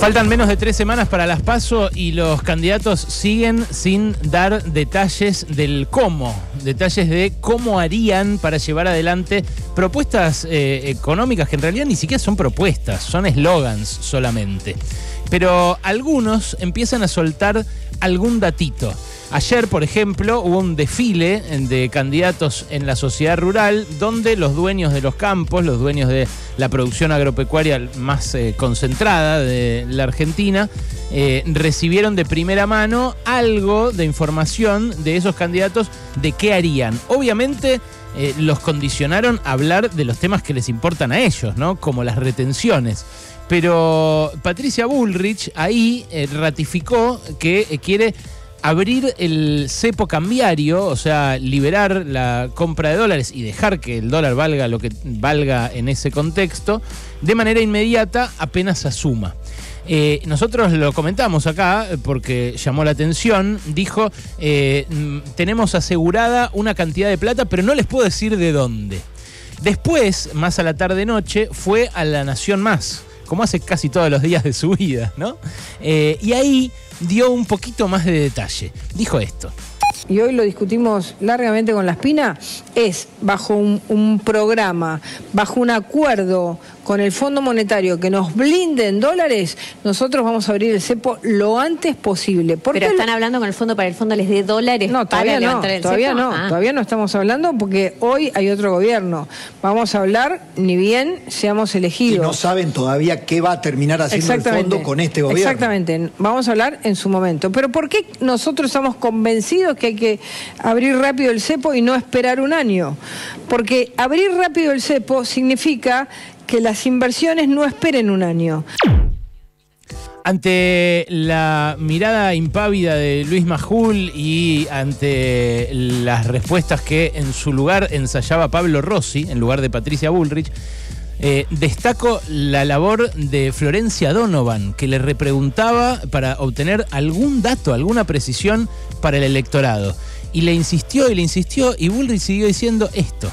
Faltan menos de tres semanas para las PASO y los candidatos siguen sin dar detalles del cómo, detalles de cómo harían para llevar adelante propuestas eh, económicas que en realidad ni siquiera son propuestas, son eslogans solamente. Pero algunos empiezan a soltar algún datito. Ayer, por ejemplo, hubo un desfile de candidatos en la sociedad rural donde los dueños de los campos, los dueños de la producción agropecuaria más eh, concentrada de la Argentina, eh, recibieron de primera mano algo de información de esos candidatos de qué harían. Obviamente eh, los condicionaron a hablar de los temas que les importan a ellos, ¿no? Como las retenciones. Pero Patricia Bullrich ahí ratificó que quiere abrir el cepo cambiario, o sea, liberar la compra de dólares y dejar que el dólar valga lo que valga en ese contexto, de manera inmediata apenas asuma. Eh, nosotros lo comentamos acá porque llamó la atención, dijo, eh, mm, tenemos asegurada una cantidad de plata, pero no les puedo decir de dónde. Después, más a la tarde-noche, fue a La Nación Más, como hace casi todos los días de su vida, ¿no? Eh, y ahí dio un poquito más de detalle. Dijo esto y hoy lo discutimos largamente con la espina, es bajo un, programa, bajo un acuerdo con el Fondo Monetario que nos blinde en dólares, nosotros vamos a abrir el cepo lo antes posible. Pero están hablando con el fondo para el fondo les dé dólares no, todavía no, todavía no, ah. todavía no estamos hablando porque hoy hay otro gobierno. Vamos a hablar ni bien seamos elegidos. Y no saben todavía qué va a terminar haciendo el fondo con este gobierno. Exactamente, vamos a hablar en su momento. Pero ¿por qué nosotros estamos convencidos que hay que abrir rápido el cepo y no esperar un año? Porque abrir rápido el cepo significa que las inversiones no esperen un año. Ante la mirada impávida de Luis Majul y ante las respuestas que en su lugar ensayaba Pablo Rossi, en lugar de Patricia Bullrich, eh, destaco la labor de Florencia Donovan, que le repreguntaba para obtener algún dato, alguna precisión para el electorado. Y le insistió y le insistió y Bullrich siguió diciendo esto.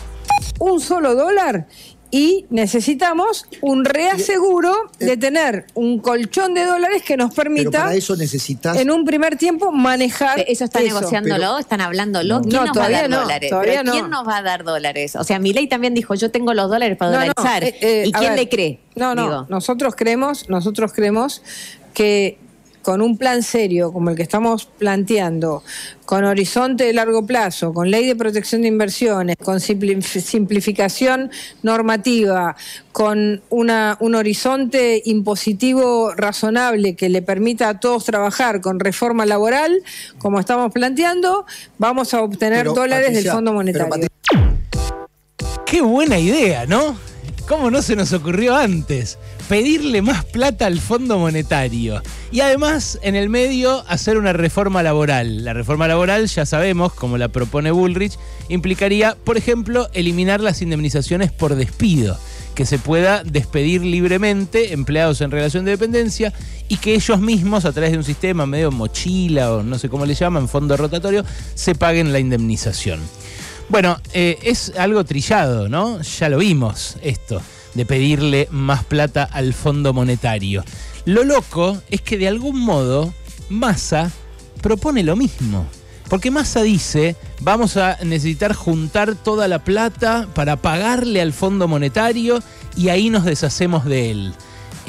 Un solo dólar y necesitamos un reaseguro de tener un colchón de dólares que nos permita para eso necesitas en un primer tiempo manejar eso está negociándolo están hablándolo quién nos va a dar dólares. quién nos va a dar dólares o sea Milei también dijo yo tengo los dólares para dolarizar eh, eh, y quién le cree no no nosotros creemos nosotros creemos que con un plan serio como el que estamos planteando, con horizonte de largo plazo, con ley de protección de inversiones, con simplificación normativa, con una, un horizonte impositivo razonable que le permita a todos trabajar con reforma laboral, como estamos planteando, vamos a obtener dólares del Fondo Monetario. Qué buena idea, ¿no? ¿Cómo no se nos ocurrió antes? Pedirle más plata al Fondo Monetario. Y además, en el medio, hacer una reforma laboral. La reforma laboral, ya sabemos, como la propone Bullrich, implicaría, por ejemplo, eliminar las indemnizaciones por despido. Que se pueda despedir libremente empleados en relación de dependencia y que ellos mismos, a través de un sistema medio mochila o no sé cómo le llaman, fondo rotatorio, se paguen la indemnización. Bueno, eh, es algo trillado, ¿no? Ya lo vimos esto, de pedirle más plata al Fondo Monetario. Lo loco es que de algún modo Massa propone lo mismo. Porque Massa dice, vamos a necesitar juntar toda la plata para pagarle al Fondo Monetario y ahí nos deshacemos de él.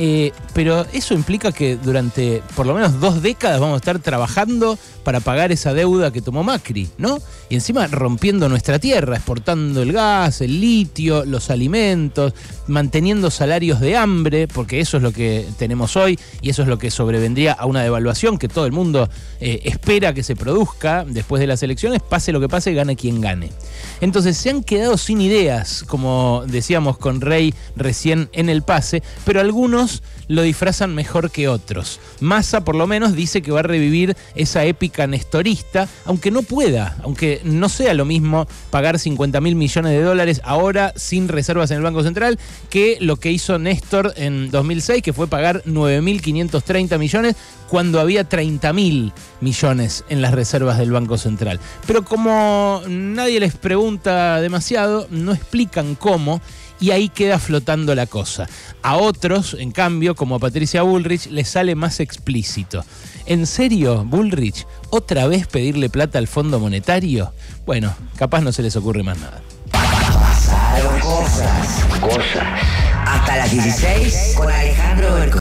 Eh, pero eso implica que durante por lo menos dos décadas vamos a estar trabajando para pagar esa deuda que tomó Macri, ¿no? Y encima rompiendo nuestra tierra, exportando el gas, el litio, los alimentos, manteniendo salarios de hambre, porque eso es lo que tenemos hoy y eso es lo que sobrevendría a una devaluación que todo el mundo eh, espera que se produzca después de las elecciones, pase lo que pase, gane quien gane. Entonces se han quedado sin ideas, como decíamos con Rey recién en el pase, pero algunos lo disfrazan mejor que otros. Massa, por lo menos, dice que va a revivir esa épica nestorista, aunque no pueda, aunque no sea lo mismo pagar 50 mil millones de dólares ahora sin reservas en el Banco Central que lo que hizo Néstor en 2006, que fue pagar 9.530 millones cuando había 30 mil millones en las reservas del Banco Central. Pero como nadie les pregunta demasiado, no explican cómo y ahí queda flotando la cosa. A otros, en cambio, como a Patricia Bullrich, le sale más explícito. ¿En serio, Bullrich, otra vez pedirle plata al Fondo Monetario? Bueno, capaz no se les ocurre más nada. Pasaron cosas. Cosas. Hasta las 16 con Alejandro